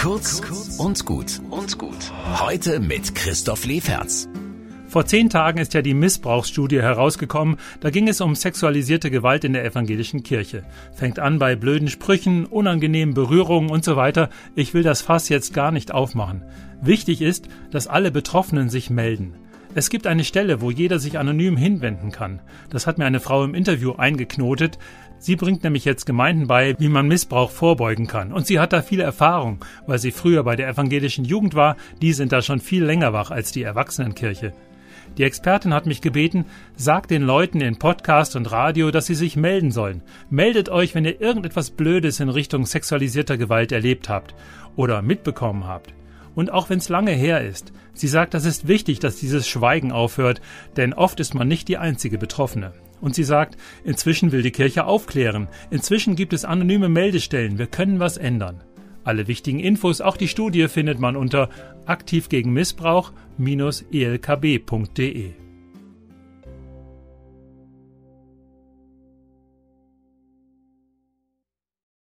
Kurz und gut und gut. Heute mit Christoph Leferz. Vor zehn Tagen ist ja die Missbrauchsstudie herausgekommen. Da ging es um sexualisierte Gewalt in der evangelischen Kirche. Fängt an bei blöden Sprüchen, unangenehmen Berührungen und so weiter. Ich will das Fass jetzt gar nicht aufmachen. Wichtig ist, dass alle Betroffenen sich melden. Es gibt eine Stelle, wo jeder sich anonym hinwenden kann. Das hat mir eine Frau im Interview eingeknotet. Sie bringt nämlich jetzt Gemeinden bei, wie man Missbrauch vorbeugen kann. Und sie hat da viele Erfahrung, weil sie früher bei der evangelischen Jugend war. Die sind da schon viel länger wach als die Erwachsenenkirche. Die Expertin hat mich gebeten, sagt den Leuten in Podcast und Radio, dass sie sich melden sollen. Meldet euch, wenn ihr irgendetwas Blödes in Richtung sexualisierter Gewalt erlebt habt oder mitbekommen habt. Und auch wenn es lange her ist, sie sagt, das ist wichtig, dass dieses Schweigen aufhört, denn oft ist man nicht die einzige Betroffene. Und sie sagt, inzwischen will die Kirche aufklären, inzwischen gibt es anonyme Meldestellen, wir können was ändern. Alle wichtigen Infos, auch die Studie, findet man unter aktiv gegen Missbrauch-elkb.de.